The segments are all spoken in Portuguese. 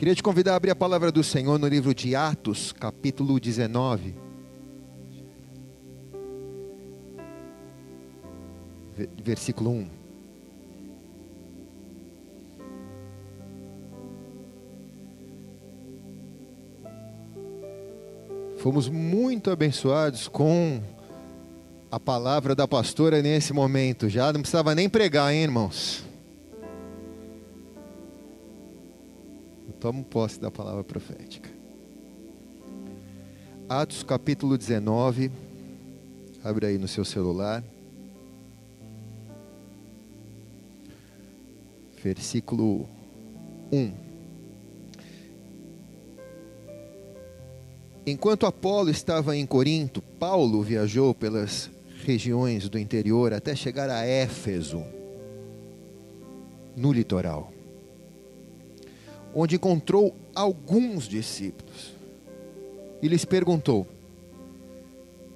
Queria te convidar a abrir a palavra do Senhor no livro de Atos, capítulo 19. Versículo 1. Fomos muito abençoados com a palavra da pastora nesse momento. Já não precisava nem pregar, hein, irmãos? Eu tomo posse da palavra profética. Atos capítulo 19. Abre aí no seu celular. Versículo 1. Enquanto Apolo estava em Corinto, Paulo viajou pelas regiões do interior até chegar a Éfeso, no litoral, onde encontrou alguns discípulos e lhes perguntou: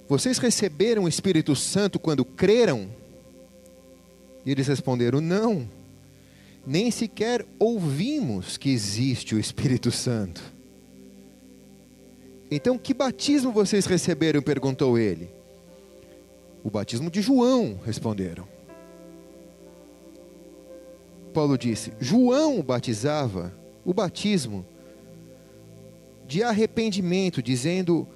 Vocês receberam o Espírito Santo quando creram? E eles responderam: Não, nem sequer ouvimos que existe o Espírito Santo. Então, que batismo vocês receberam? perguntou ele. O batismo de João, responderam. Paulo disse: João batizava o batismo de arrependimento, dizendo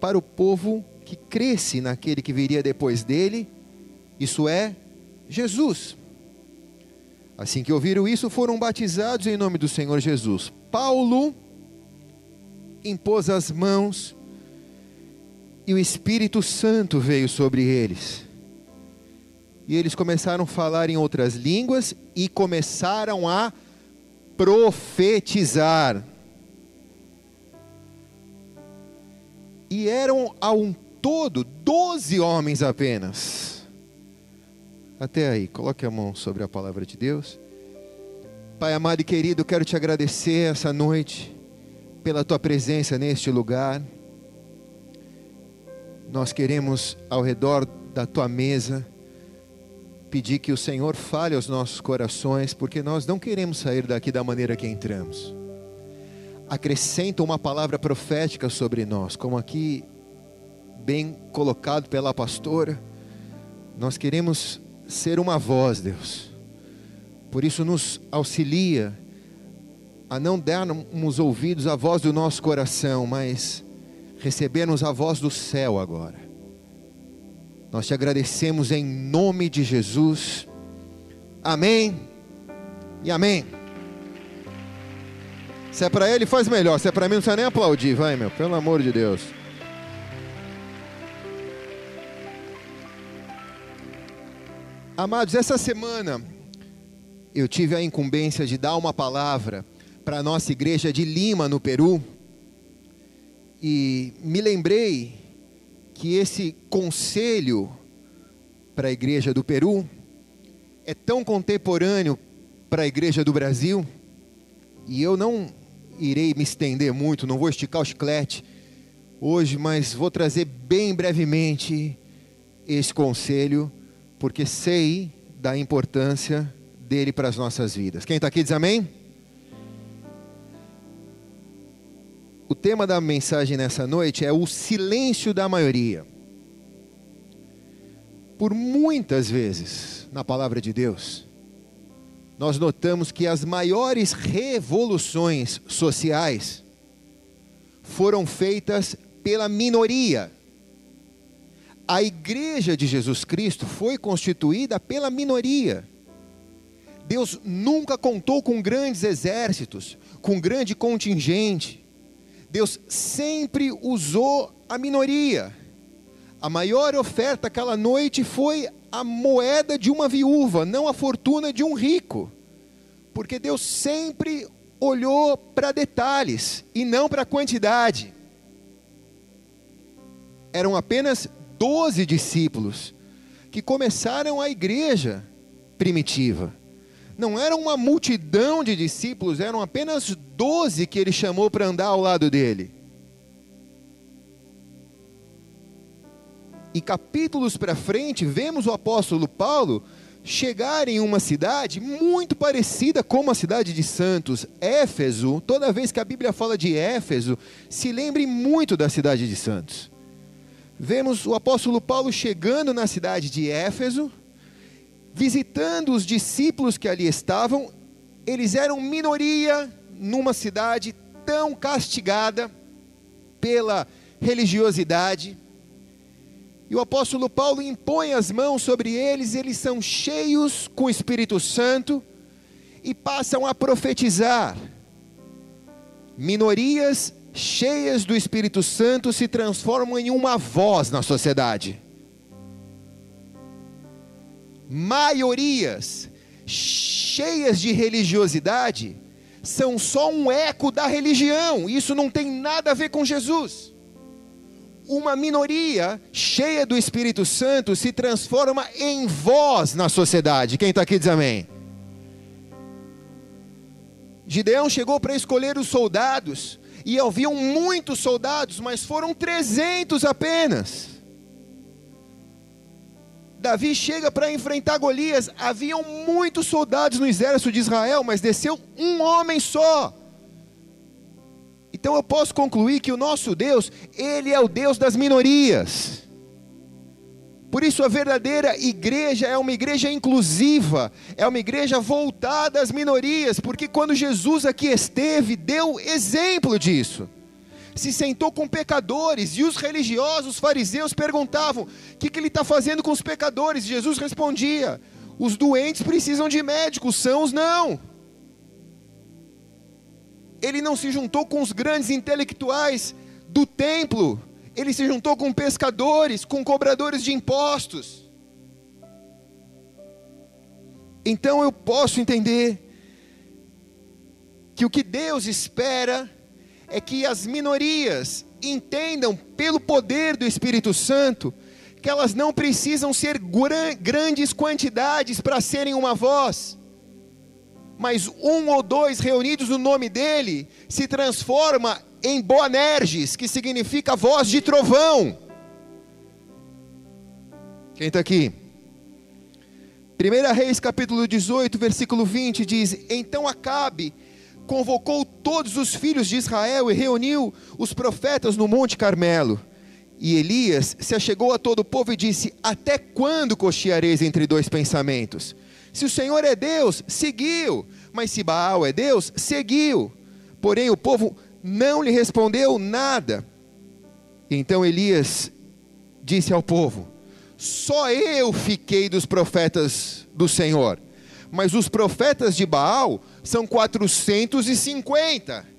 para o povo que cresce naquele que viria depois dele, isso é, Jesus. Assim que ouviram isso, foram batizados em nome do Senhor Jesus. Paulo impôs as mãos e o Espírito Santo veio sobre eles. E eles começaram a falar em outras línguas e começaram a profetizar. E eram a um todo doze homens apenas. Até aí, coloque a mão sobre a palavra de Deus. Pai amado e querido, quero te agradecer essa noite pela tua presença neste lugar nós queremos, ao redor da tua mesa, pedir que o Senhor fale aos nossos corações, porque nós não queremos sair daqui da maneira que entramos. Acrescenta uma palavra profética sobre nós, como aqui bem colocado pela pastora. Nós queremos ser uma voz, Deus. Por isso nos auxilia a não darmos ouvidos à voz do nosso coração, mas recebermos a voz do céu agora. Nós te agradecemos em nome de Jesus. Amém e amém. Se é para ele, faz melhor. Se é para mim, não precisa nem aplaudir. Vai, meu, pelo amor de Deus. Amados, essa semana eu tive a incumbência de dar uma palavra para a nossa igreja de Lima, no Peru e me lembrei que esse conselho para a igreja do Peru é tão contemporâneo para a igreja do Brasil, e eu não irei me estender muito, não vou esticar o chiclete hoje, mas vou trazer bem brevemente esse conselho, porque sei da importância dele para as nossas vidas. Quem está aqui diz amém? O tema da mensagem nessa noite é o silêncio da maioria. Por muitas vezes, na palavra de Deus, nós notamos que as maiores revoluções sociais foram feitas pela minoria. A igreja de Jesus Cristo foi constituída pela minoria. Deus nunca contou com grandes exércitos, com grande contingente. Deus sempre usou a minoria. A maior oferta aquela noite foi a moeda de uma viúva, não a fortuna de um rico. Porque Deus sempre olhou para detalhes e não para quantidade. Eram apenas doze discípulos que começaram a igreja primitiva não era uma multidão de discípulos, eram apenas doze que ele chamou para andar ao lado dele. E capítulos para frente, vemos o apóstolo Paulo chegar em uma cidade muito parecida com a cidade de Santos, Éfeso. Toda vez que a Bíblia fala de Éfeso, se lembre muito da cidade de Santos. Vemos o apóstolo Paulo chegando na cidade de Éfeso, visitando os discípulos que ali estavam. Eles eram minoria numa cidade tão castigada pela religiosidade e o apóstolo Paulo impõe as mãos sobre eles, eles são cheios com o Espírito Santo e passam a profetizar. Minorias cheias do Espírito Santo se transformam em uma voz na sociedade. Maiorias cheias de religiosidade são só um eco da religião, isso não tem nada a ver com Jesus uma minoria cheia do Espírito Santo se transforma em voz na sociedade. Quem está aqui diz amém. Gideão chegou para escolher os soldados, e haviam muitos soldados, mas foram 300 apenas. Davi chega para enfrentar Golias, haviam muitos soldados no exército de Israel, mas desceu um homem só. Então eu posso concluir que o nosso Deus, ele é o Deus das minorias. Por isso a verdadeira igreja é uma igreja inclusiva, é uma igreja voltada às minorias, porque quando Jesus aqui esteve, deu exemplo disso. Se sentou com pecadores e os religiosos, os fariseus perguntavam: o que, que ele está fazendo com os pecadores? Jesus respondia: os doentes precisam de médicos, são os não ele não se juntou com os grandes intelectuais do templo, ele se juntou com pescadores, com cobradores de impostos. Então eu posso entender que o que Deus espera é que as minorias entendam, pelo poder do Espírito Santo, que elas não precisam ser grandes quantidades para serem uma voz mas um ou dois reunidos no nome dele se transforma em Boanerges, que significa voz de trovão. Quem está aqui? 1 Reis capítulo 18, versículo 20 diz: Então Acabe convocou todos os filhos de Israel e reuniu os profetas no Monte Carmelo. E Elias se achegou a todo o povo e disse: Até quando cocheareis entre dois pensamentos? Se o Senhor é Deus, seguiu. Mas se Baal é Deus, seguiu. Porém o povo não lhe respondeu nada. Então Elias disse ao povo: Só eu fiquei dos profetas do Senhor, mas os profetas de Baal são 450.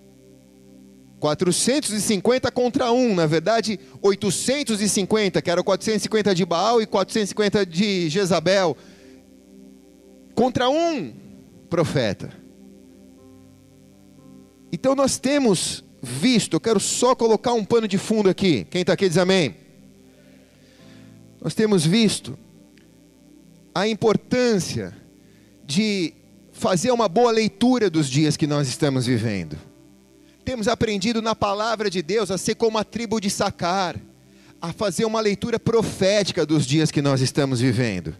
450 contra um, na verdade 850, que eram 450 de Baal e 450 de Jezabel contra um profeta. Então nós temos visto, eu quero só colocar um pano de fundo aqui. Quem está aqui diz amém. Nós temos visto a importância de fazer uma boa leitura dos dias que nós estamos vivendo. Temos aprendido na palavra de Deus a ser como a tribo de Sacar, a fazer uma leitura profética dos dias que nós estamos vivendo.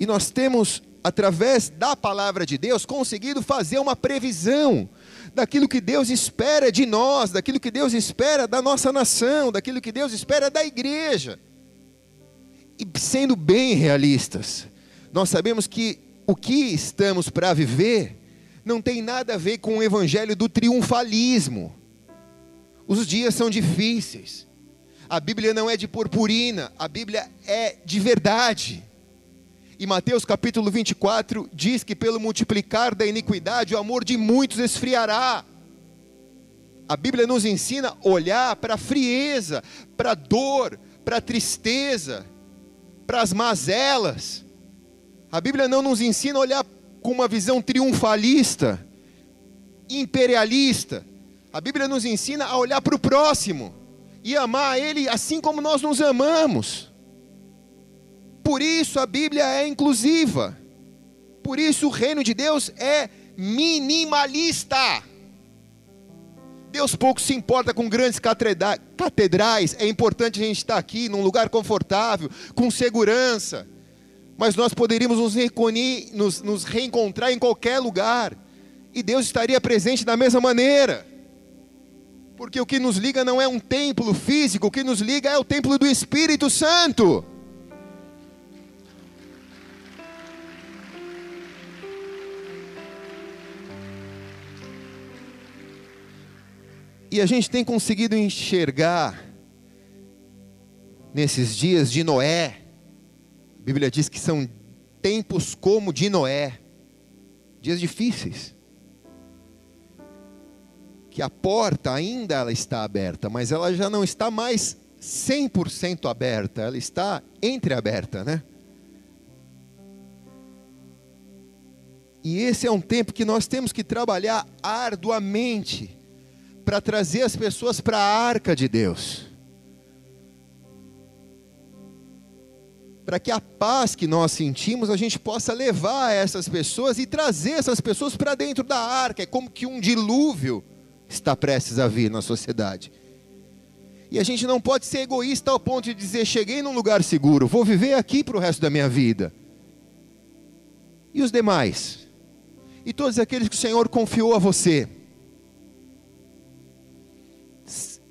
E nós temos, através da palavra de Deus, conseguido fazer uma previsão daquilo que Deus espera de nós, daquilo que Deus espera da nossa nação, daquilo que Deus espera da igreja. E sendo bem realistas, nós sabemos que o que estamos para viver não tem nada a ver com o evangelho do triunfalismo. Os dias são difíceis. A Bíblia não é de purpurina, a Bíblia é de verdade. E Mateus capítulo 24 diz que pelo multiplicar da iniquidade o amor de muitos esfriará. A Bíblia nos ensina a olhar para a frieza, para a dor, para a tristeza, para as mazelas. A Bíblia não nos ensina a olhar com uma visão triunfalista, imperialista. A Bíblia nos ensina a olhar para o próximo e amar ele assim como nós nos amamos. Por isso a Bíblia é inclusiva. Por isso o reino de Deus é minimalista. Deus pouco se importa com grandes catedrais. É importante a gente estar aqui num lugar confortável, com segurança. Mas nós poderíamos nos, nos, nos reencontrar em qualquer lugar, e Deus estaria presente da mesma maneira. Porque o que nos liga não é um templo físico, o que nos liga é o templo do Espírito Santo. E a gente tem conseguido enxergar nesses dias de Noé. A Bíblia diz que são tempos como de Noé, dias difíceis. Que a porta ainda ela está aberta, mas ela já não está mais 100% aberta, ela está entreaberta, né? E esse é um tempo que nós temos que trabalhar arduamente para trazer as pessoas para a arca de Deus. Para que a paz que nós sentimos a gente possa levar essas pessoas e trazer essas pessoas para dentro da arca. É como que um dilúvio está prestes a vir na sociedade. E a gente não pode ser egoísta ao ponto de dizer: cheguei num lugar seguro, vou viver aqui para o resto da minha vida. E os demais? E todos aqueles que o Senhor confiou a você?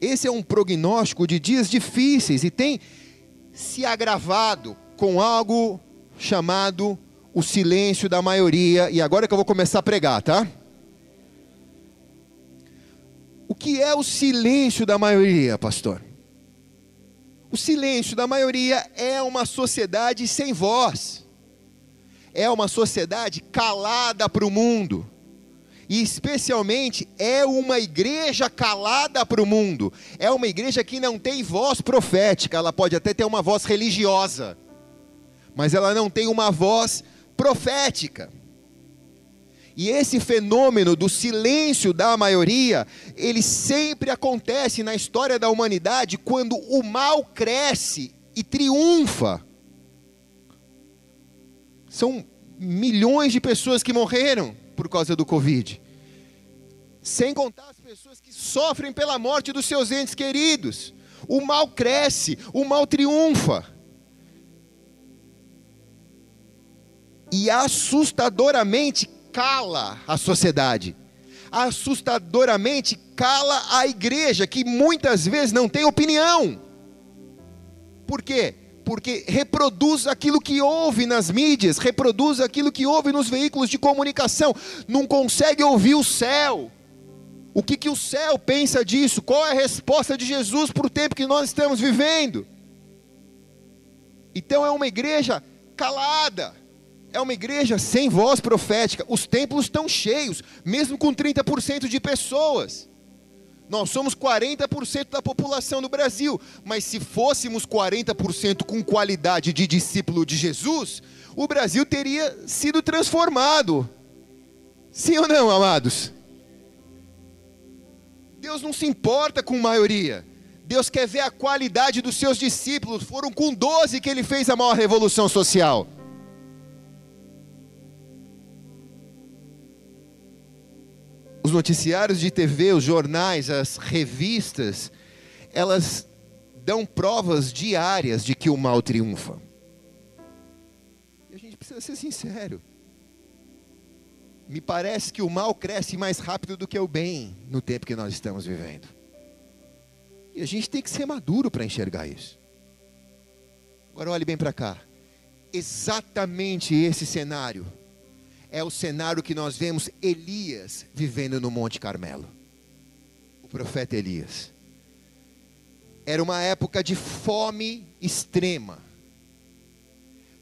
Esse é um prognóstico de dias difíceis e tem se agravado com algo chamado o silêncio da maioria. E agora que eu vou começar a pregar, tá? O que é o silêncio da maioria, pastor? O silêncio da maioria é uma sociedade sem voz, é uma sociedade calada para o mundo e especialmente é uma igreja calada para o mundo, é uma igreja que não tem voz profética, ela pode até ter uma voz religiosa, mas ela não tem uma voz profética. E esse fenômeno do silêncio da maioria, ele sempre acontece na história da humanidade quando o mal cresce e triunfa. São milhões de pessoas que morreram por causa do Covid. Sem contar as pessoas que sofrem pela morte dos seus entes queridos. O mal cresce, o mal triunfa. E assustadoramente cala a sociedade. Assustadoramente cala a igreja, que muitas vezes não tem opinião. Por quê? porque reproduz aquilo que ouve nas mídias, reproduz aquilo que ouve nos veículos de comunicação, não consegue ouvir o céu. O que, que o céu pensa disso? Qual é a resposta de Jesus para o tempo que nós estamos vivendo? Então é uma igreja calada, é uma igreja sem voz profética. Os templos estão cheios, mesmo com 30% de pessoas. Nós somos 40% da população do Brasil, mas se fôssemos 40% com qualidade de discípulo de Jesus, o Brasil teria sido transformado. Sim ou não, amados? Deus não se importa com maioria. Deus quer ver a qualidade dos seus discípulos. Foram com 12 que ele fez a maior revolução social. Os noticiários de TV, os jornais, as revistas, elas dão provas diárias de que o mal triunfa. E a gente precisa ser sincero. Me parece que o mal cresce mais rápido do que o bem no tempo que nós estamos vivendo. E a gente tem que ser maduro para enxergar isso. Agora olhe bem para cá. Exatamente esse cenário é o cenário que nós vemos Elias vivendo no Monte Carmelo. O profeta Elias. Era uma época de fome extrema,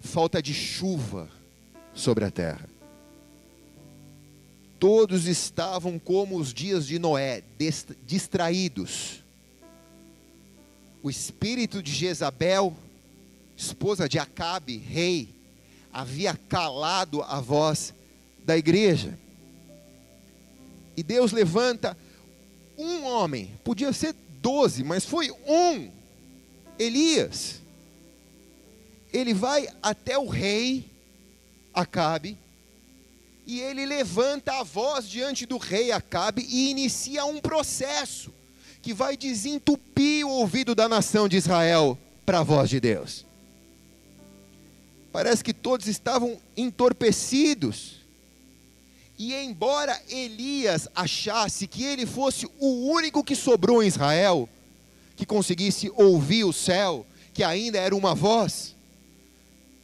falta de chuva sobre a terra. Todos estavam como os dias de Noé, distraídos. O espírito de Jezabel, esposa de Acabe, rei, havia calado a voz da igreja. E Deus levanta um homem, podia ser doze, mas foi um, Elias. Ele vai até o rei Acabe, e ele levanta a voz diante do rei Acabe e inicia um processo que vai desentupir o ouvido da nação de Israel para a voz de Deus. Parece que todos estavam entorpecidos. E embora Elias achasse que ele fosse o único que sobrou em Israel, que conseguisse ouvir o céu, que ainda era uma voz,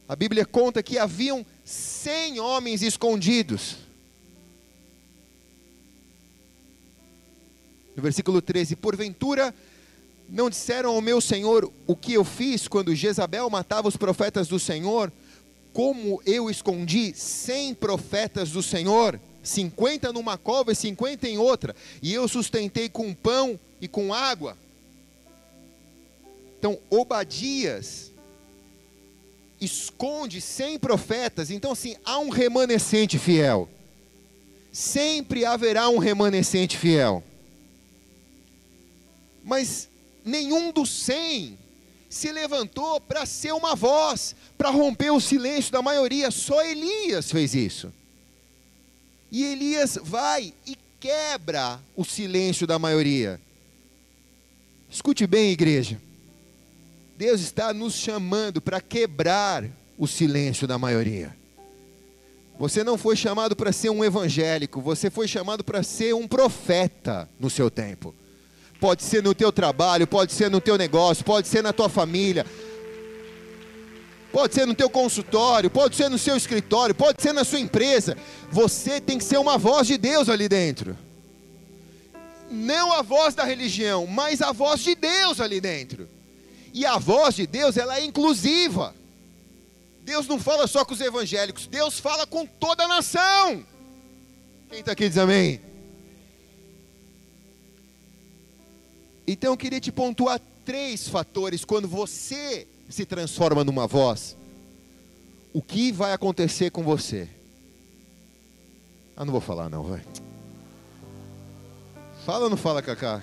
a Bíblia conta que haviam cem homens escondidos. No versículo 13: Porventura não disseram ao meu senhor o que eu fiz quando Jezabel matava os profetas do Senhor? Como eu escondi cem profetas do Senhor? 50 numa cova e 50 em outra, e eu sustentei com pão e com água. Então, Obadias esconde 100 profetas, então assim, há um remanescente fiel. Sempre haverá um remanescente fiel. Mas nenhum dos 100 se levantou para ser uma voz, para romper o silêncio da maioria, só Elias fez isso. E Elias vai e quebra o silêncio da maioria. Escute bem, igreja. Deus está nos chamando para quebrar o silêncio da maioria. Você não foi chamado para ser um evangélico, você foi chamado para ser um profeta no seu tempo. Pode ser no teu trabalho, pode ser no teu negócio, pode ser na tua família, pode ser no teu consultório, pode ser no seu escritório, pode ser na sua empresa. Você tem que ser uma voz de Deus ali dentro. Não a voz da religião, mas a voz de Deus ali dentro. E a voz de Deus, ela é inclusiva. Deus não fala só com os evangélicos, Deus fala com toda a nação. Quem está aqui diz amém? Então eu queria te pontuar três fatores quando você se transforma numa voz, o que vai acontecer com você? Ah, não vou falar não, vai. Fala ou não fala, Cacá?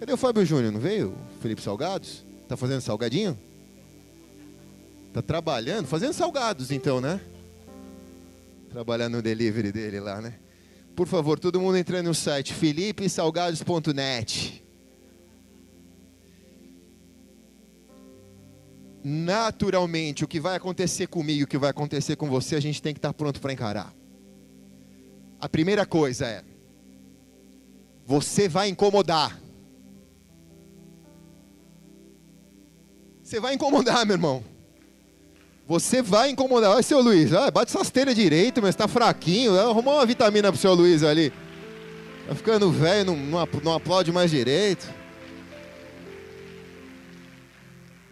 Cadê o Fábio Júnior? Não veio? Felipe Salgados? Tá fazendo salgadinho? Tá trabalhando? Fazendo salgados então, né? Trabalhando no delivery dele lá, né? Por favor, todo mundo entrando no site felipesalgados.net. naturalmente o que vai acontecer comigo, o que vai acontecer com você, a gente tem que estar pronto para encarar. A primeira coisa é: você vai incomodar. Você vai incomodar, meu irmão. Você vai incomodar. Olha, seu Luiz, bate essas telhas direito, mas está fraquinho. Arrumou uma vitamina para o seu Luiz ali. Está ficando velho, não, não aplaude mais direito.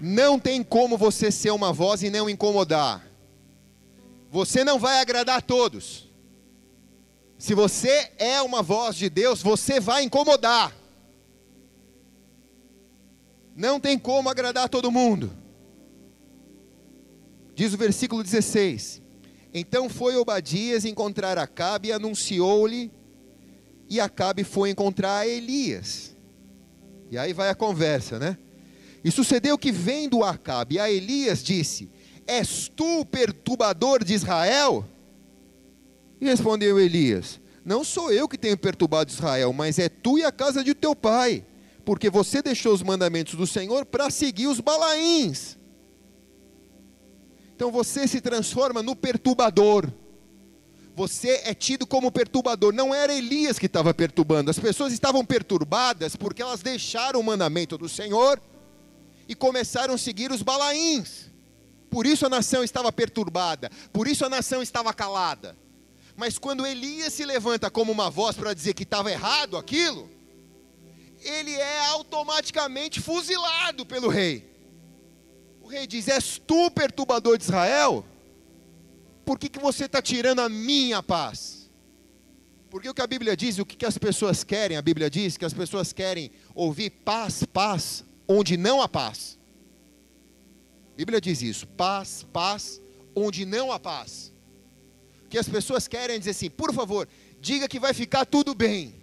Não tem como você ser uma voz e não incomodar. Você não vai agradar a todos. Se você é uma voz de Deus, você vai incomodar. Não tem como agradar a todo mundo. Diz o versículo 16: Então foi Obadias encontrar Acabe e anunciou-lhe, e Acabe foi encontrar Elias. E aí vai a conversa, né? E sucedeu que, vendo Acabe a Elias, disse: És tu o perturbador de Israel? E respondeu Elias: Não sou eu que tenho perturbado Israel, mas é tu e a casa de teu pai, porque você deixou os mandamentos do Senhor para seguir os balaíns. Então você se transforma no perturbador. Você é tido como perturbador. Não era Elias que estava perturbando, as pessoas estavam perturbadas porque elas deixaram o mandamento do Senhor e começaram a seguir os balaíns. Por isso a nação estava perturbada, por isso a nação estava calada. Mas quando Elias se levanta como uma voz para dizer que estava errado aquilo, ele é automaticamente fuzilado pelo rei. O rei diz: És tu perturbador de Israel? Por que, que você está tirando a minha paz? Porque o que a Bíblia diz, o que, que as pessoas querem, a Bíblia diz que as pessoas querem ouvir paz, paz, onde não há paz. A Bíblia diz isso: paz, paz, onde não há paz. Que as pessoas querem dizer assim, por favor, diga que vai ficar tudo bem.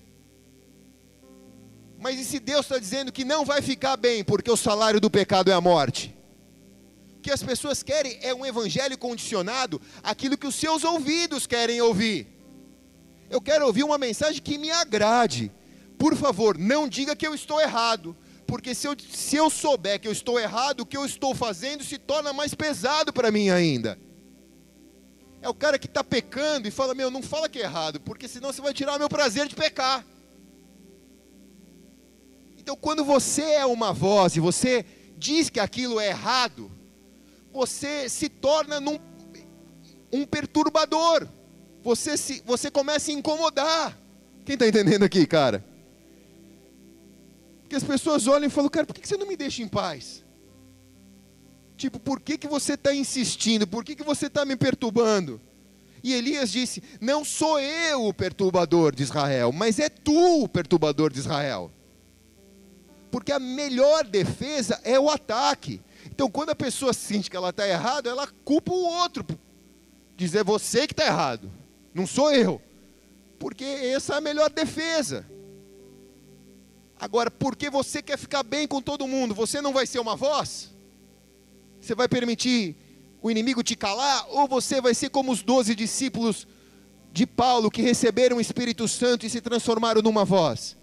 Mas e se Deus está dizendo que não vai ficar bem, porque o salário do pecado é a morte? O que as pessoas querem é um evangelho condicionado àquilo que os seus ouvidos querem ouvir. Eu quero ouvir uma mensagem que me agrade. Por favor, não diga que eu estou errado porque se eu, se eu souber que eu estou errado, o que eu estou fazendo se torna mais pesado para mim ainda. É o cara que está pecando e fala: Meu, não fala que é errado, porque senão você vai tirar o meu prazer de pecar. Então, quando você é uma voz e você diz que aquilo é errado, você se torna num, um perturbador. Você, se, você começa a incomodar. Quem está entendendo aqui, cara? Porque as pessoas olham e falam, cara, por que você não me deixa em paz? Tipo, por que, que você está insistindo? Por que, que você está me perturbando? E Elias disse: Não sou eu o perturbador de Israel, mas é tu o perturbador de Israel. Porque a melhor defesa é o ataque. Então, quando a pessoa sente que ela está errada, ela culpa o outro. Diz: É você que está errado, não sou eu. Porque essa é a melhor defesa. Agora, porque você quer ficar bem com todo mundo, você não vai ser uma voz? Você vai permitir o inimigo te calar? Ou você vai ser como os doze discípulos de Paulo que receberam o Espírito Santo e se transformaram numa voz?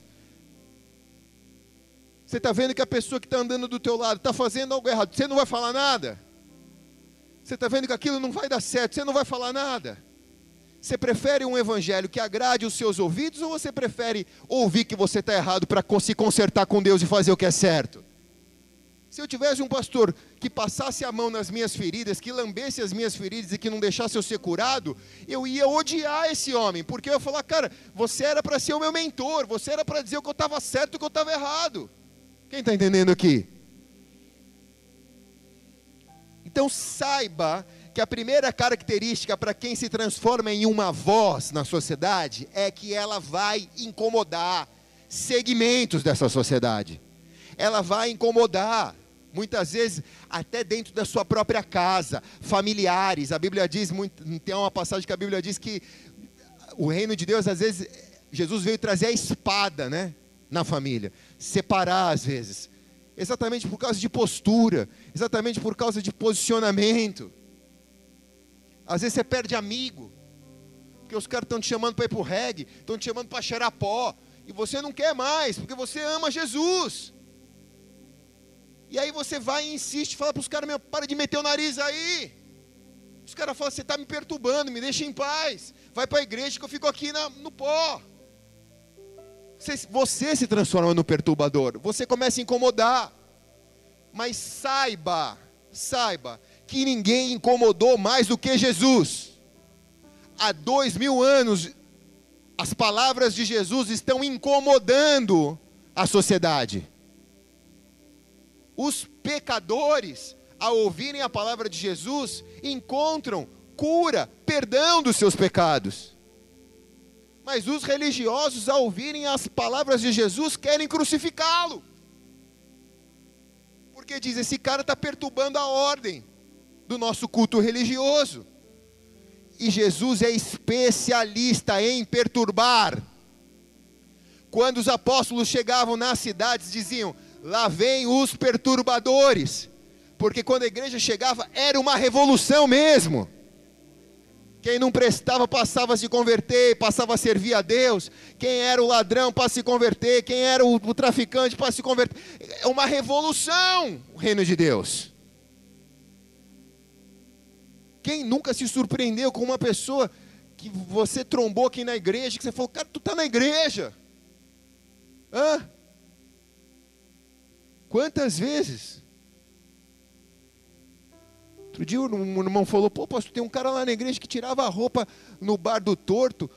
Você está vendo que a pessoa que está andando do teu lado está fazendo algo errado, você não vai falar nada? Você está vendo que aquilo não vai dar certo, você não vai falar nada? Você prefere um evangelho que agrade os seus ouvidos ou você prefere ouvir que você está errado para se consertar com Deus e fazer o que é certo? Se eu tivesse um pastor que passasse a mão nas minhas feridas, que lambesse as minhas feridas e que não deixasse eu ser curado, eu ia odiar esse homem, porque eu ia falar, cara, você era para ser o meu mentor, você era para dizer o que eu estava certo e o que eu estava errado. Quem está entendendo aqui? Então saiba que a primeira característica para quem se transforma em uma voz na sociedade é que ela vai incomodar segmentos dessa sociedade. Ela vai incomodar, muitas vezes, até dentro da sua própria casa, familiares. A Bíblia diz, tem uma passagem que a Bíblia diz que o reino de Deus, às vezes, Jesus veio trazer a espada, né? Na família, separar às vezes, exatamente por causa de postura, exatamente por causa de posicionamento. Às vezes você perde amigo, porque os caras estão te chamando para ir para o reggae, estão te chamando para cheirar pó, e você não quer mais, porque você ama Jesus. E aí você vai e insiste, fala para os caras, para de meter o nariz aí. Os caras falam, você está me perturbando, me deixa em paz. Vai para a igreja que eu fico aqui na, no pó. Você, você se transforma no perturbador, você começa a incomodar. Mas saiba, saiba, que ninguém incomodou mais do que Jesus. Há dois mil anos, as palavras de Jesus estão incomodando a sociedade. Os pecadores, ao ouvirem a palavra de Jesus, encontram cura, perdão dos seus pecados. Mas os religiosos, ao ouvirem as palavras de Jesus, querem crucificá-lo. Porque diz: esse cara está perturbando a ordem do nosso culto religioso. E Jesus é especialista em perturbar. Quando os apóstolos chegavam nas cidades, diziam: Lá vem os perturbadores. Porque quando a igreja chegava, era uma revolução mesmo. Quem não prestava passava a se converter, passava a servir a Deus. Quem era o ladrão para se converter, quem era o, traficante para se converter. É uma revolução o reino de Deus. Quem nunca se surpreendeu com uma pessoa que você trombou aqui na igreja, que você falou, cara, tu está na igreja? Hã? Quantas vezes? Outro dia um irmão falou, pô, pastor, tem um cara lá na igreja que tirava a roupa no bar do torto,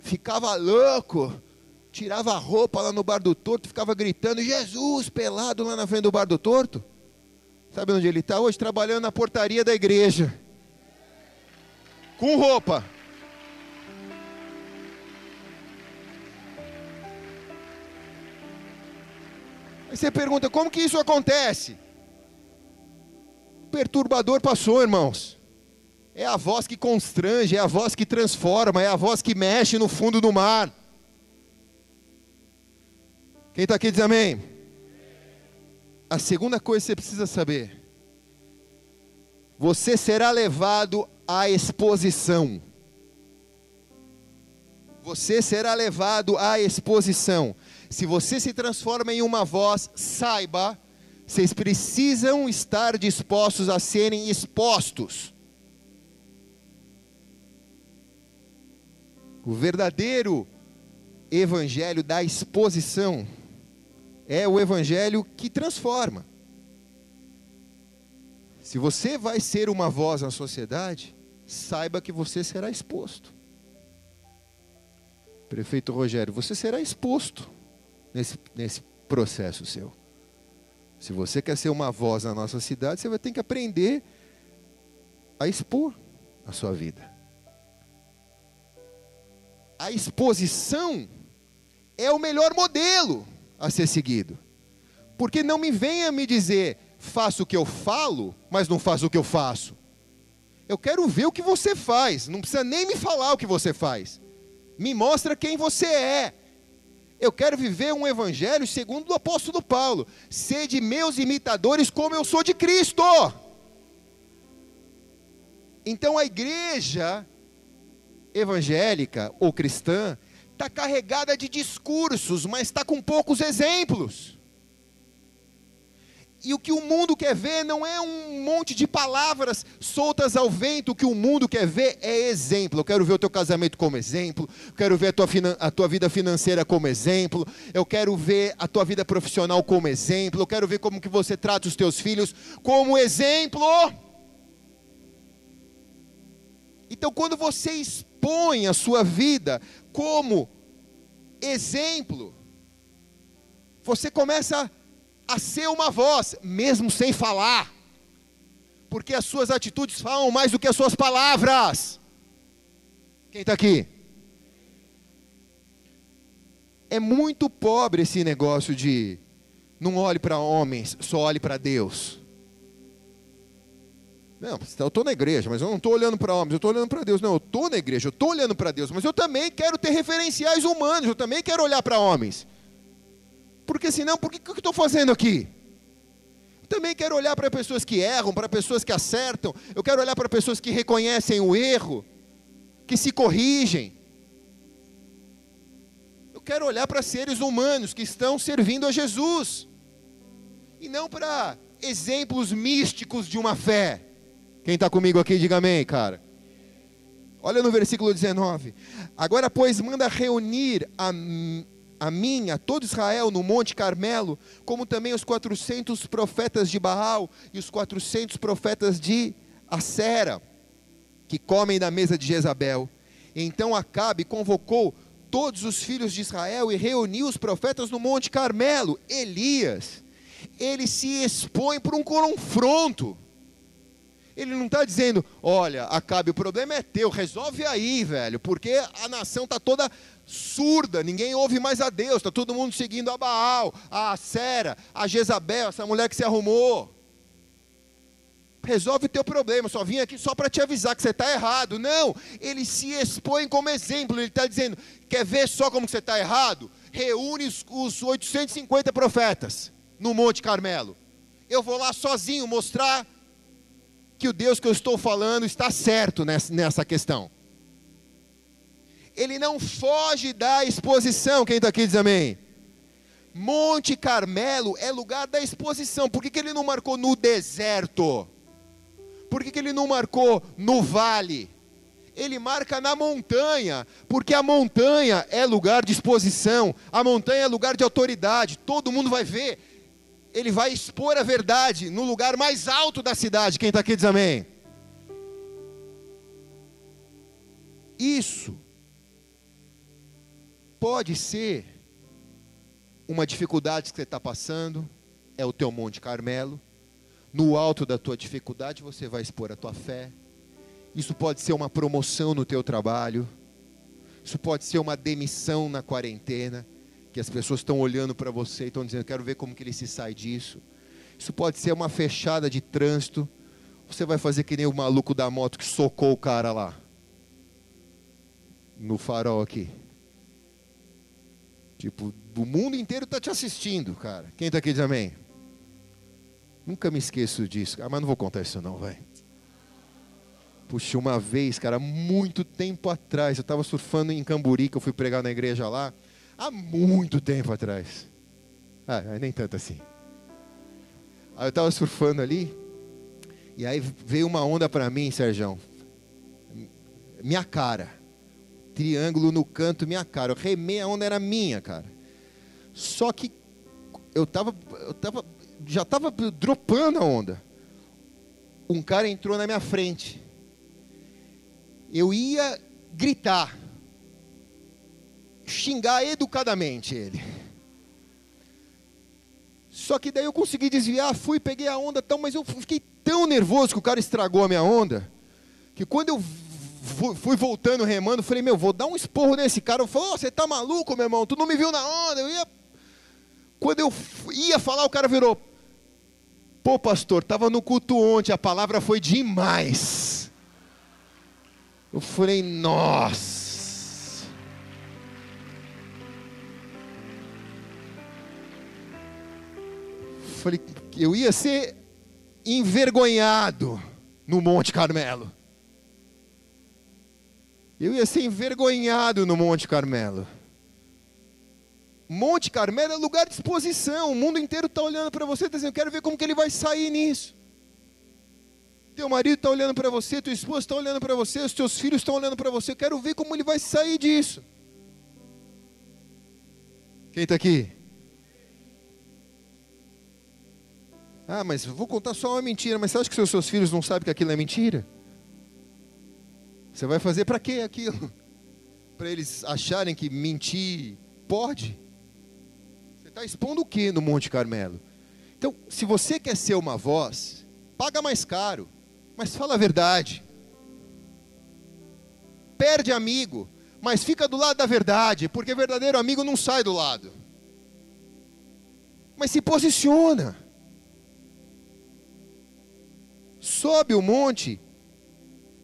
ficava louco, tirava a roupa lá no bar do torto, ficava gritando, Jesus, pelado lá na frente do bar do torto. Sabe onde ele está hoje? Trabalhando na portaria da igreja com roupa. Aí você pergunta: como que isso acontece? O perturbador passou, irmãos. É a voz que constrange, é a voz que transforma, é a voz que mexe no fundo do mar. Quem está aqui diz amém. A segunda coisa que você precisa saber: você será levado à exposição. Você será levado à exposição. Se você se transforma em uma voz, saiba, vocês precisam estar dispostos a serem expostos. O verdadeiro evangelho da exposição é o evangelho que transforma. Se você vai ser uma voz na sociedade, saiba que você será exposto. Prefeito Rogério, você será exposto nesse, nesse processo seu. Se você quer ser uma voz na nossa cidade, você vai ter que aprender a expor a sua vida. A exposição é o melhor modelo a ser seguido. Porque não me venha me dizer, faço o que eu falo, mas não faço o que eu faço. Eu quero ver o que você faz, não precisa nem me falar o que você faz. Me mostra quem você é. Eu quero viver um evangelho segundo o apóstolo Paulo. Sede meus imitadores como eu sou de Cristo. Então a igreja evangélica ou cristã está carregada de discursos, mas está com poucos exemplos. E o que o mundo quer ver não é um monte de palavras soltas ao vento. O que o mundo quer ver é exemplo. Eu quero ver o teu casamento como exemplo. Eu quero ver a tua, a tua vida financeira como exemplo. Eu quero ver a tua vida profissional como exemplo. Eu quero ver como que você trata os teus filhos como exemplo. Então, quando você expõe a sua vida como exemplo, você começa a ser uma voz, mesmo sem falar, porque as suas atitudes falam mais do que as suas palavras. Quem está aqui? É muito pobre esse negócio de não olhe para homens, só olhe para Deus. Não, eu estou na igreja, mas eu não estou olhando para homens, eu estou olhando para Deus. Não, eu estou na igreja, eu estou olhando para Deus, mas eu também quero ter referenciais humanos, eu também quero olhar para homens. Porque senão, por que, que eu estou fazendo aqui? Também quero olhar para pessoas que erram, para pessoas que acertam, eu quero olhar para pessoas que reconhecem o erro, que se corrigem. Eu quero olhar para seres humanos que estão servindo a Jesus, e não para exemplos místicos de uma fé. Quem está comigo aqui, diga amém, cara. Olha no versículo 19. Agora, pois, manda reunir a, a mim, a todo Israel, no Monte Carmelo, como também os 400 profetas de Baal e os 400 profetas de Acera, que comem da mesa de Jezabel. Então Acabe convocou todos os filhos de Israel e reuniu os profetas no Monte Carmelo. Elias, ele se expõe para um confronto. Ele não está dizendo, olha, Acabe, o problema é teu, resolve aí, velho, porque a nação está toda surda, ninguém ouve mais a Deus, está todo mundo seguindo a Baal, a Sera, a Jezabel, essa mulher que se arrumou. Resolve o teu problema, só vim aqui só para te avisar que você está errado. Não, ele se expõe como exemplo, ele está dizendo, quer ver só como você está errado? Reúne os, os 850 profetas no Monte Carmelo. Eu vou lá sozinho mostrar que o Deus que eu estou falando está certo nessa questão. Ele não foge da exposição. Quem está aqui diz amém. Monte Carmelo é lugar da exposição. Por que, que ele não marcou no deserto? Por que, que ele não marcou no vale? Ele marca na montanha, porque a montanha é lugar de exposição, a montanha é lugar de autoridade, todo mundo vai ver ele vai expor a verdade no lugar mais alto da cidade. Quem está aqui diz amém. Isso pode ser uma dificuldade que você está passando, é o teu Monte Carmelo. No alto da tua dificuldade você vai expor a tua fé. Isso pode ser uma promoção no teu trabalho. Isso pode ser uma demissão na quarentena que as pessoas estão olhando para você e estão dizendo, quero ver como que ele se sai disso. Isso pode ser uma fechada de trânsito. Você vai fazer que nem o maluco da moto que socou o cara lá. No farol aqui. Tipo, o mundo inteiro está te assistindo, cara. Quem está aqui diz amém? Nunca me esqueço disso. Ah, mas não vou contar isso não, vai. Puxa, uma vez, cara, muito tempo atrás, eu estava surfando em Camburi, que eu fui pregar na igreja lá há muito tempo atrás. Ah, nem tanto assim. Aí eu estava surfando ali, e aí veio uma onda para mim, Sérgio. Minha cara. triângulo no canto, minha cara. Eu remei, a onda era minha, cara. Só que eu tava, eu tava, já tava dropando a onda. Um cara entrou na minha frente. Eu ia gritar, xingar educadamente ele. Só que daí eu consegui desviar, fui, peguei a onda, tão, mas eu fiquei tão nervoso que o cara estragou a minha onda, que quando eu fui voltando remando, falei, meu, vou dar um esporro nesse cara. Eu falei, oh, você tá maluco, meu irmão? Tu não me viu na onda? Eu ia. Quando eu ia falar, o cara virou. Pô, pastor, estava no culto ontem, a palavra foi demais. Eu falei, nossa. Falei, eu ia ser envergonhado no Monte Carmelo. Eu ia ser envergonhado no Monte Carmelo. Monte Carmelo é lugar de exposição. O mundo inteiro está olhando para você, está dizendo: eu quero ver como que ele vai sair nisso. Teu marido está olhando para você, tua esposa está olhando para você, os teus filhos estão olhando para você. Eu quero ver como ele vai sair disso. Quem está aqui? Ah, mas vou contar só uma mentira. Mas você acha que seus, seus filhos não sabem que aquilo é mentira? Você vai fazer para quê aquilo? Para eles acharem que mentir pode? Você está expondo o que no Monte Carmelo? Então, se você quer ser uma voz, paga mais caro, mas fala a verdade. Perde amigo, mas fica do lado da verdade, porque verdadeiro amigo não sai do lado. Mas se posiciona. Sobe o monte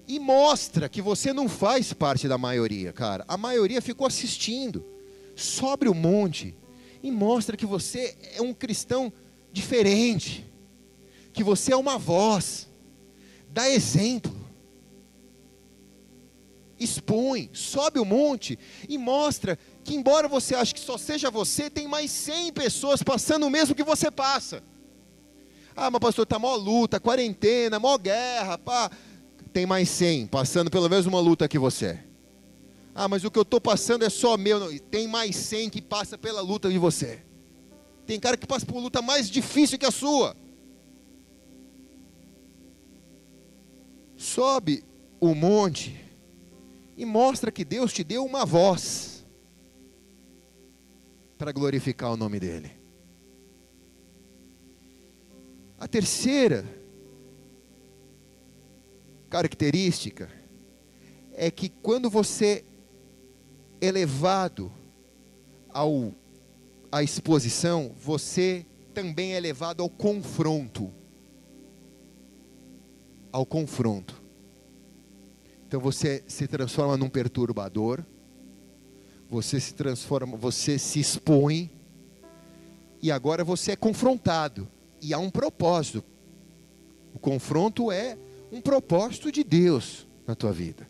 e mostra que você não faz parte da maioria, cara. A maioria ficou assistindo. Sobe o monte e mostra que você é um cristão diferente, que você é uma voz. Dá exemplo. Expõe, sobe o monte e mostra que, embora você ache que só seja você, tem mais 100 pessoas passando o mesmo que você passa. Ah, mas pastor, está mó luta, quarentena, mó guerra, pá. Tem mais 100 passando pelo menos uma luta que você. Ah, mas o que eu estou passando é só meu. Não. Tem mais 100 que passa pela luta de você. Tem cara que passa por luta mais difícil que a sua. Sobe o monte e mostra que Deus te deu uma voz para glorificar o nome dEle. A terceira característica é que quando você é levado ao, à exposição, você também é levado ao confronto. Ao confronto. Então você se transforma num perturbador, você se transforma, você se expõe, e agora você é confrontado e há um propósito. O confronto é um propósito de Deus na tua vida.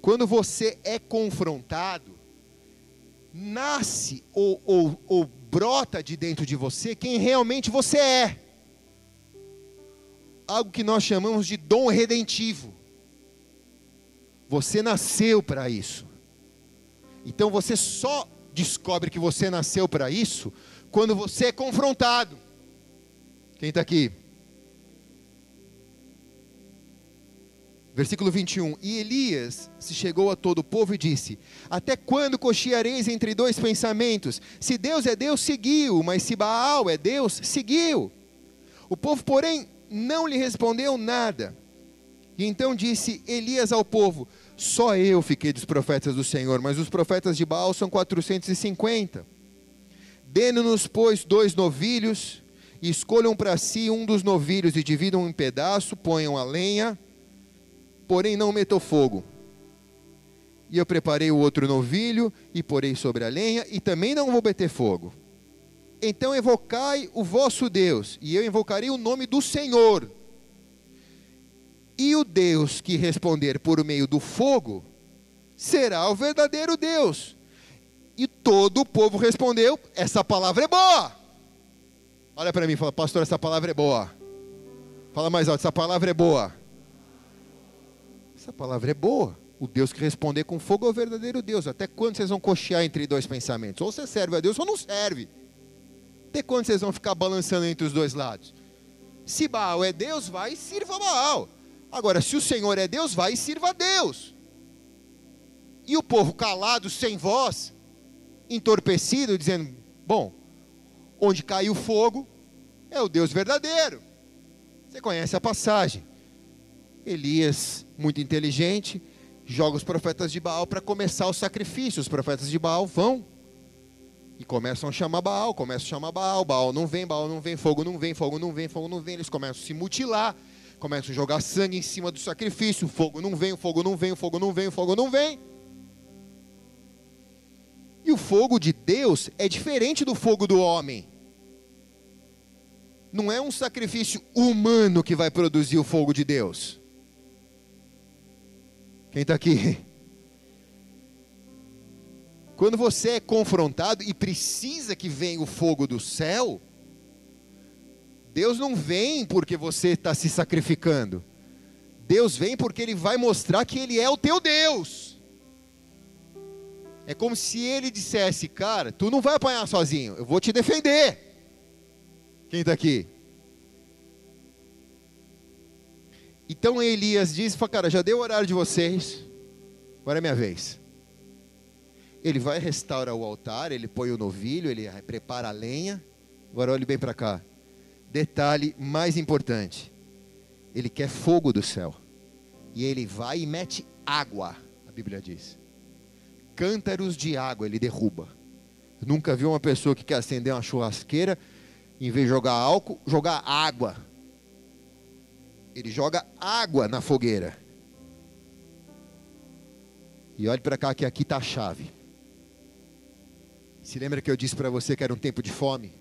Quando você é confrontado, nasce ou, ou, ou brota de dentro de você quem realmente você é. Algo que nós chamamos de dom redentivo. Você nasceu para isso. Então você só descobre que você nasceu para isso quando você é confrontado. Quem está aqui? Versículo 21. E Elias se chegou a todo o povo e disse: Até quando cocheareis entre dois pensamentos? Se Deus é Deus, seguiu, mas se Baal é Deus, seguiu. O povo, porém, não lhe respondeu nada. E então disse Elias ao povo: Só eu fiquei dos profetas do Senhor, mas os profetas de Baal são 450. Dê-nos, pois, dois novilhos escolham para si um dos novilhos e dividam em pedaço, ponham a lenha, porém não metam fogo. E eu preparei o outro novilho e porei sobre a lenha, e também não vou meter fogo. Então evocai o vosso Deus, e eu invocarei o nome do Senhor. E o Deus que responder por meio do fogo será o verdadeiro Deus. E todo o povo respondeu: essa palavra é boa. Olha para mim e fala, pastor, essa palavra é boa. Fala mais alto, essa palavra é boa. Essa palavra é boa. O Deus que responder com fogo é o verdadeiro Deus. Até quando vocês vão cochear entre dois pensamentos? Ou você serve a Deus ou não serve. Até quando vocês vão ficar balançando entre os dois lados? Se Baal é Deus, vai e sirva Baal. Agora, se o Senhor é Deus, vai e sirva a Deus. E o povo calado, sem voz, entorpecido, dizendo: Bom, onde caiu fogo é o Deus verdadeiro. Você conhece a passagem. Elias, muito inteligente, joga os profetas de Baal para começar o sacrifício. Os profetas de Baal vão e começam a chamar Baal, começam a chamar Baal, Baal não vem, Baal não vem, fogo não vem, fogo não vem, fogo não vem. Eles começam a se mutilar, começam a jogar sangue em cima do sacrifício. Fogo não vem, fogo não vem, fogo não vem, fogo não vem. E o fogo de Deus é diferente do fogo do homem. Não é um sacrifício humano que vai produzir o fogo de Deus. Quem está aqui? Quando você é confrontado e precisa que venha o fogo do céu, Deus não vem porque você está se sacrificando. Deus vem porque Ele vai mostrar que Ele é o teu Deus. É como se Ele dissesse, cara, tu não vai apanhar sozinho, eu vou te defender. Quem está aqui? Então Elias disse: Cara, já deu o horário de vocês, agora é minha vez. Ele vai restaurar o altar, ele põe o novilho, ele prepara a lenha. Agora olhe bem para cá. Detalhe mais importante: ele quer fogo do céu. E ele vai e mete água, a Bíblia diz. Cântaros de água ele derruba. nunca vi uma pessoa que quer acender uma churrasqueira, em vez de jogar álcool, jogar água ele joga água na fogueira. E olhe para cá que aqui está a chave. Se lembra que eu disse para você que era um tempo de fome?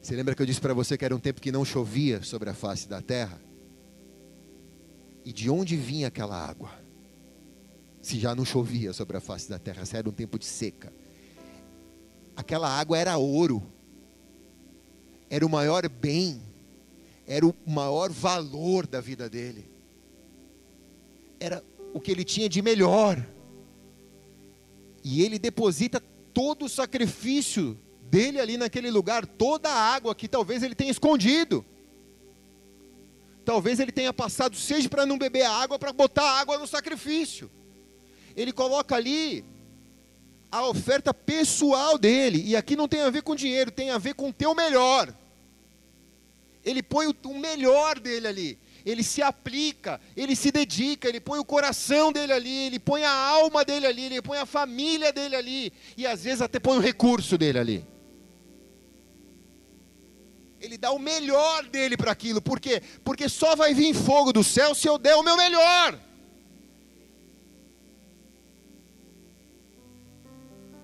Se lembra que eu disse para você que era um tempo que não chovia sobre a face da terra? E de onde vinha aquela água? Se já não chovia sobre a face da terra, se era um tempo de seca. Aquela água era ouro. Era o maior bem era o maior valor da vida dele. Era o que ele tinha de melhor. E ele deposita todo o sacrifício dele ali naquele lugar, toda a água que talvez ele tenha escondido. Talvez ele tenha passado seja para não beber água, para botar água no sacrifício. Ele coloca ali a oferta pessoal dele. E aqui não tem a ver com dinheiro, tem a ver com o teu melhor. Ele põe o melhor dele ali. Ele se aplica, ele se dedica, ele põe o coração dele ali, ele põe a alma dele ali, ele põe a família dele ali, e às vezes até põe o recurso dele ali. Ele dá o melhor dele para aquilo, por quê? Porque só vai vir fogo do céu se eu der o meu melhor.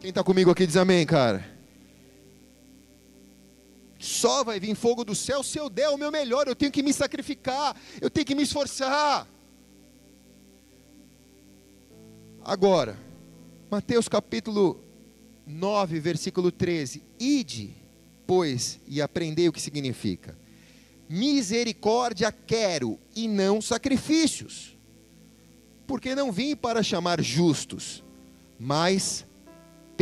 Quem está comigo aqui diz amém, cara. Só vai vir fogo do céu se eu der o meu melhor. Eu tenho que me sacrificar, eu tenho que me esforçar. Agora, Mateus capítulo 9, versículo 13: Ide, pois, e aprendei o que significa. Misericórdia quero e não sacrifícios, porque não vim para chamar justos, mas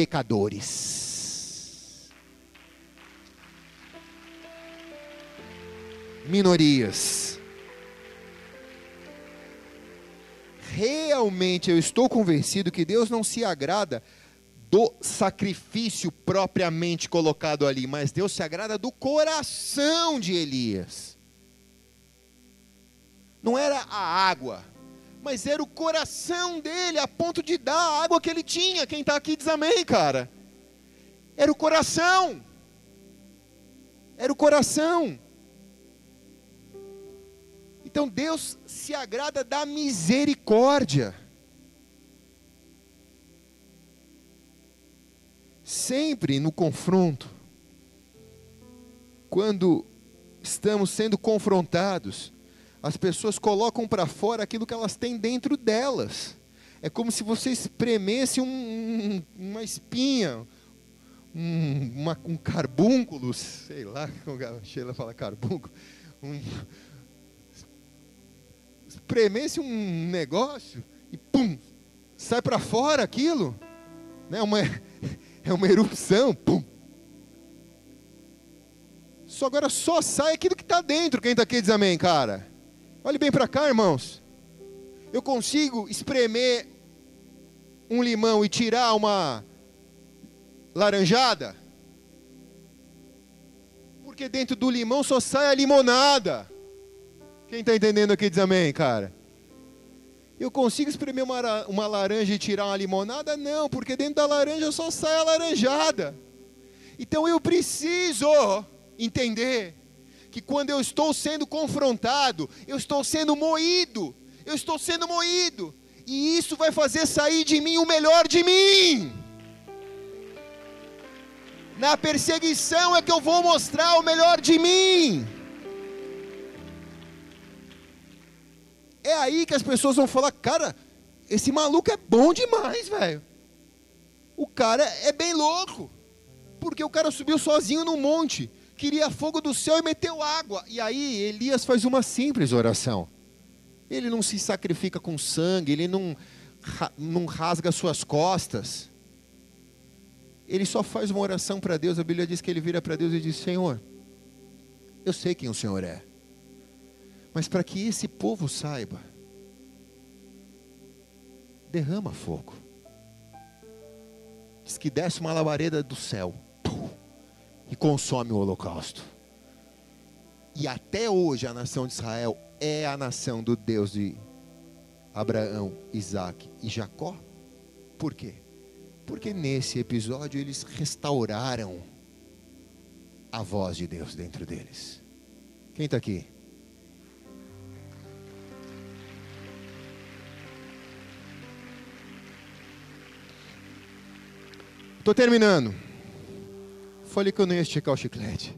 pecadores. minorias. Realmente eu estou convencido que Deus não se agrada do sacrifício propriamente colocado ali, mas Deus se agrada do coração de Elias. Não era a água, mas era o coração dele, a ponto de dar a água que ele tinha. Quem está aqui diz amém, cara. Era o coração. Era o coração. Então Deus se agrada da misericórdia. Sempre no confronto, quando estamos sendo confrontados, as pessoas colocam para fora aquilo que elas têm dentro delas. É como se você espremesse um, um, uma espinha, um, uma, um carbúnculo, sei lá como a Sheila fala carbúnculo, um, espremesse um negócio e pum, sai para fora aquilo, né? Uma, é uma erupção, pum. Só agora só sai aquilo que está dentro. Quem está aqui diz amém, cara. Olhe bem para cá, irmãos. Eu consigo espremer um limão e tirar uma laranjada? Porque dentro do limão só sai a limonada. Quem está entendendo aqui diz amém, cara. Eu consigo espremer uma, uma laranja e tirar uma limonada? Não, porque dentro da laranja só sai a laranjada. Então eu preciso entender que quando eu estou sendo confrontado, eu estou sendo moído, eu estou sendo moído, e isso vai fazer sair de mim o melhor de mim. Na perseguição é que eu vou mostrar o melhor de mim. É aí que as pessoas vão falar, cara, esse maluco é bom demais, velho. O cara é bem louco. Porque o cara subiu sozinho no monte, queria fogo do céu e meteu água. E aí Elias faz uma simples oração. Ele não se sacrifica com sangue, ele não, não rasga suas costas. Ele só faz uma oração para Deus. A Bíblia diz que ele vira para Deus e diz: Senhor, eu sei quem o Senhor é. Mas para que esse povo saiba, derrama fogo. Diz que desce uma labareda do céu e consome o holocausto. E até hoje a nação de Israel é a nação do Deus de Abraão, Isaac e Jacó. Por quê? Porque nesse episódio eles restauraram a voz de Deus dentro deles. Quem está aqui? Estou terminando. Falei que eu não ia esticar o chiclete.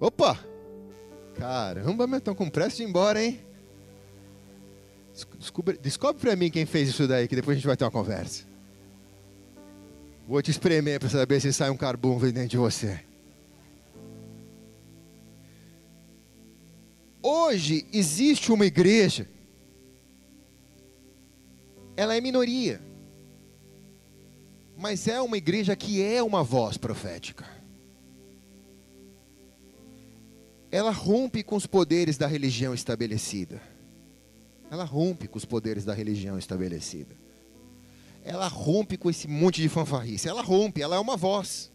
Opa! Caramba, meu, estão com pressa de ir embora, hein? Descobre, descobre para mim quem fez isso daí, que depois a gente vai ter uma conversa. Vou te espremer para saber se sai um carbono dentro de você. Hoje existe uma igreja, ela é minoria mas é uma igreja que é uma voz profética. Ela rompe com os poderes da religião estabelecida. Ela rompe com os poderes da religião estabelecida. Ela rompe com esse monte de fanfarrice. Ela rompe, ela é uma voz.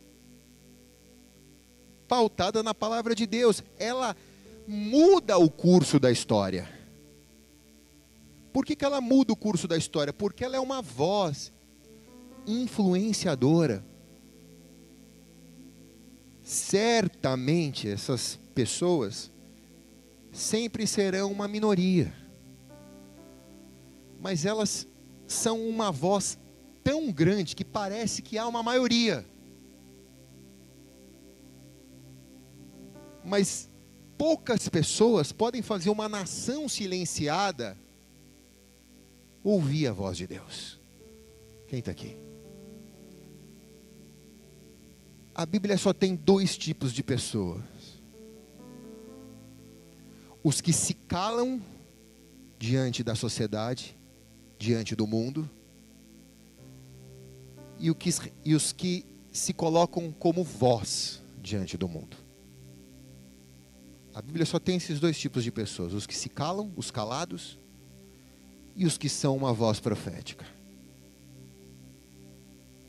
Pautada na palavra de Deus. Ela muda o curso da história. Por que, que ela muda o curso da história? Porque ela é uma voz influenciadora. Certamente essas pessoas sempre serão uma minoria, mas elas são uma voz tão grande que parece que há uma maioria. Mas poucas pessoas podem fazer uma nação silenciada ouvir a voz de Deus. Quem está aqui? A Bíblia só tem dois tipos de pessoas: os que se calam diante da sociedade, diante do mundo, e, que, e os que se colocam como voz diante do mundo. A Bíblia só tem esses dois tipos de pessoas: os que se calam, os calados, e os que são uma voz profética.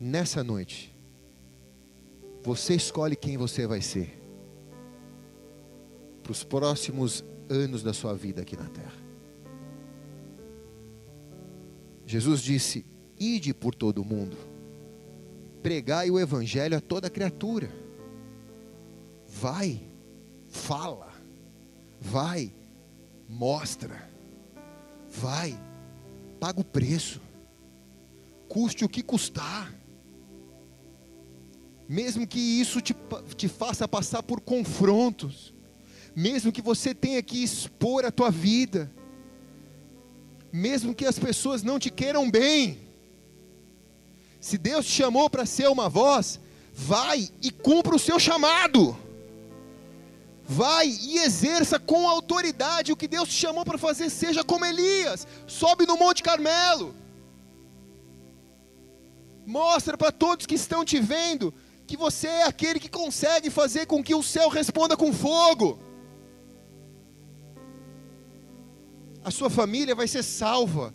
Nessa noite, você escolhe quem você vai ser para os próximos anos da sua vida aqui na terra. Jesus disse: Ide por todo o mundo, pregai o evangelho a toda criatura. Vai, fala, vai, mostra, vai, paga o preço, custe o que custar mesmo que isso te, te faça passar por confrontos, mesmo que você tenha que expor a tua vida, mesmo que as pessoas não te queiram bem, se Deus te chamou para ser uma voz, vai e cumpra o seu chamado. Vai e exerça com autoridade o que Deus te chamou para fazer, seja como Elias, sobe no Monte Carmelo. Mostra para todos que estão te vendo que você é aquele que consegue fazer com que o céu responda com fogo. A sua família vai ser salva,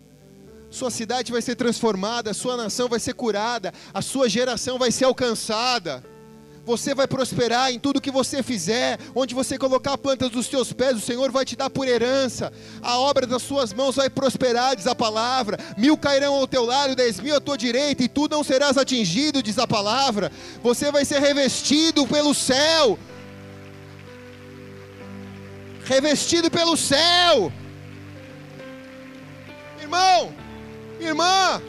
sua cidade vai ser transformada, a sua nação vai ser curada, a sua geração vai ser alcançada. Você vai prosperar em tudo que você fizer, onde você colocar a planta dos seus pés, o Senhor vai te dar por herança. A obra das suas mãos vai prosperar, diz a palavra. Mil cairão ao teu lado, dez mil à tua direita, e tu não serás atingido, diz a palavra. Você vai ser revestido pelo céu. Revestido pelo céu. Irmão, irmã,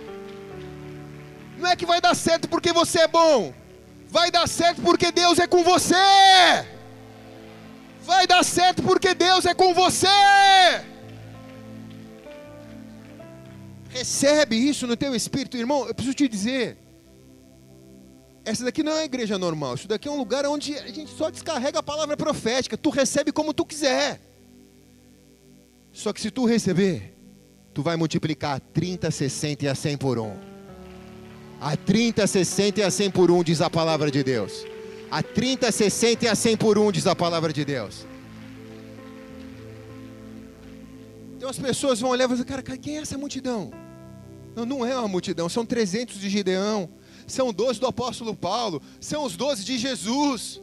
não é que vai dar certo porque você é bom Vai dar certo porque Deus é com você. Vai dar certo porque Deus é com você. Recebe isso no teu espírito, irmão. Eu preciso te dizer. Essa daqui não é igreja normal. Isso daqui é um lugar onde a gente só descarrega a palavra profética. Tu recebe como tu quiser. Só que se tu receber, tu vai multiplicar 30, 60 e a 100 por um. A 30, 60 e a 100 por 1 diz a palavra de Deus. A 30, 60 e a 100 por 1 diz a palavra de Deus. Então as pessoas vão olhar e vão dizer, cara, quem é essa multidão? Não, não é uma multidão, são 300 de Gideão, são 12 do apóstolo Paulo, são os 12 de Jesus.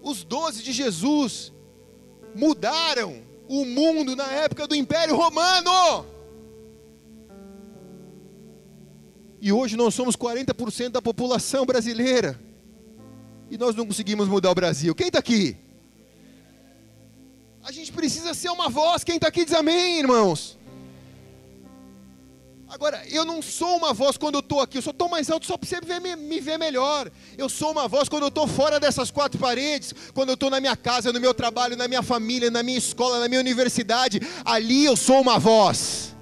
Os 12 de Jesus mudaram o mundo na época do Império Romano. E hoje nós somos 40% da população brasileira. E nós não conseguimos mudar o Brasil. Quem está aqui? A gente precisa ser uma voz. Quem está aqui diz amém, irmãos. Agora, eu não sou uma voz quando eu estou aqui, eu só estou mais alto só para você ver, me, me, ver melhor. Eu sou uma voz quando eu estou fora dessas quatro paredes, quando eu estou na minha casa, no meu trabalho, na minha família, na minha escola, na minha universidade. Ali eu sou uma voz.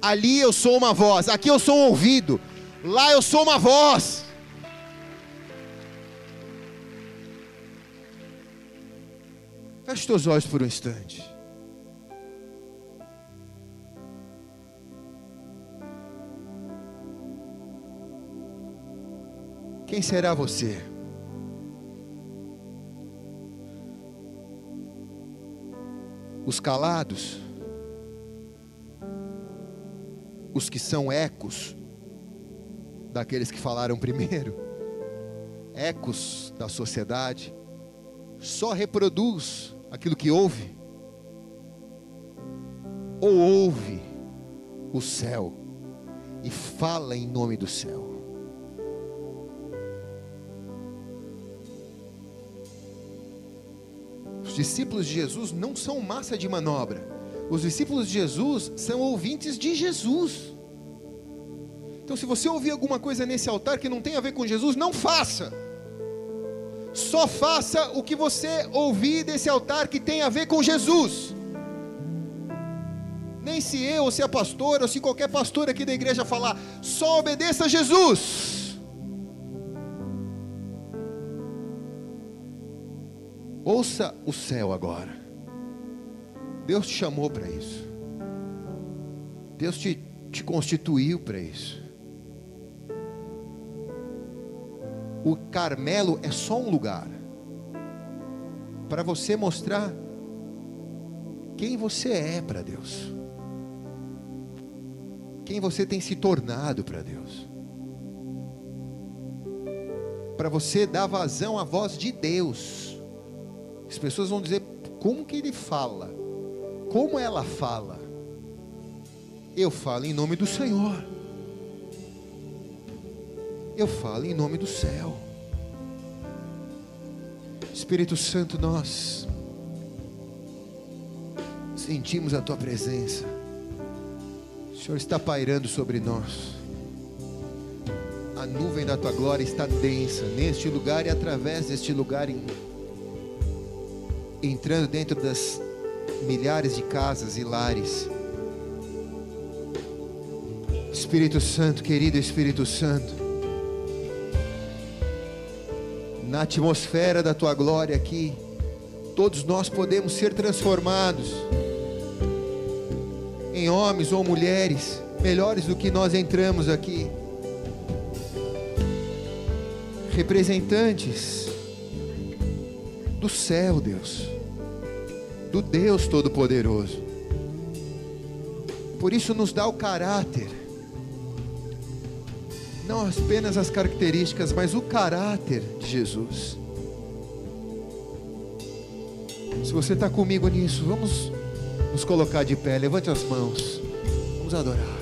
Ali eu sou uma voz, aqui eu sou um ouvido, lá eu sou uma voz. Feche teus olhos por um instante. Quem será você? Os calados? Os que são ecos daqueles que falaram primeiro, ecos da sociedade, só reproduz aquilo que ouve, ou ouve o céu e fala em nome do céu. Os discípulos de Jesus não são massa de manobra. Os discípulos de Jesus são ouvintes de Jesus. Então, se você ouvir alguma coisa nesse altar que não tem a ver com Jesus, não faça. Só faça o que você ouvir desse altar que tem a ver com Jesus. Nem se eu, ou se a pastora, ou se qualquer pastor aqui da igreja falar, só obedeça a Jesus. Ouça o céu agora. Deus te chamou para isso. Deus te, te constituiu para isso. O Carmelo é só um lugar para você mostrar quem você é para Deus, quem você tem se tornado para Deus, para você dar vazão à voz de Deus. As pessoas vão dizer como que ele fala como ela fala? Eu falo em nome do Senhor. Eu falo em nome do céu. Espírito Santo, nós sentimos a tua presença. O Senhor está pairando sobre nós. A nuvem da tua glória está densa neste lugar e através deste lugar, entrando dentro das milhares de casas e lares. Espírito Santo, querido Espírito Santo, na atmosfera da tua glória aqui, todos nós podemos ser transformados em homens ou mulheres melhores do que nós entramos aqui. Representantes do céu, Deus, do Deus Todo-Poderoso. Por isso, nos dá o caráter, não apenas as características, mas o caráter de Jesus. Se você está comigo nisso, vamos nos colocar de pé, levante as mãos, vamos adorar.